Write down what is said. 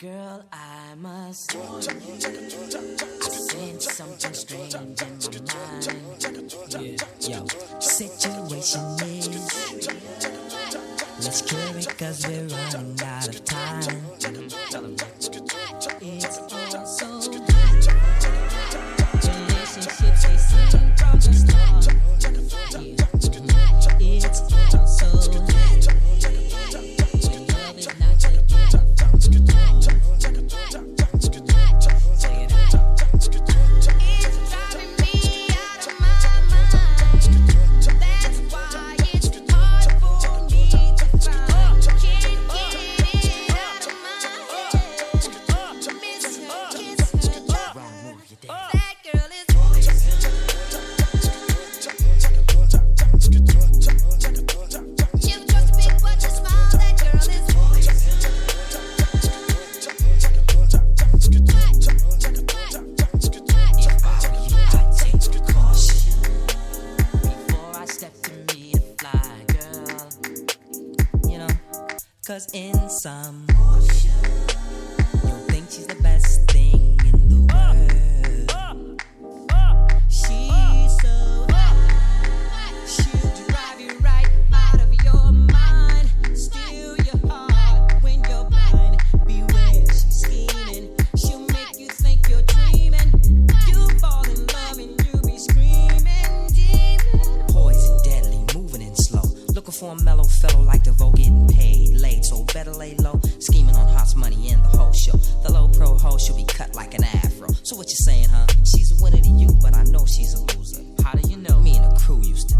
Girl, I must warn you. I sense something strange in my mind. Yeah. Situation is. Let's cure it 'cause we're running out of time. Cause in some, you think she's the best thing in the world. for a mellow fellow like DeVoe getting paid late. So better lay low, scheming on Hot's money and the whole show. The low pro hoe should be cut like an afro. So what you saying, huh? She's a winner to you, but I know she's a loser. How do you know? Me and the crew used to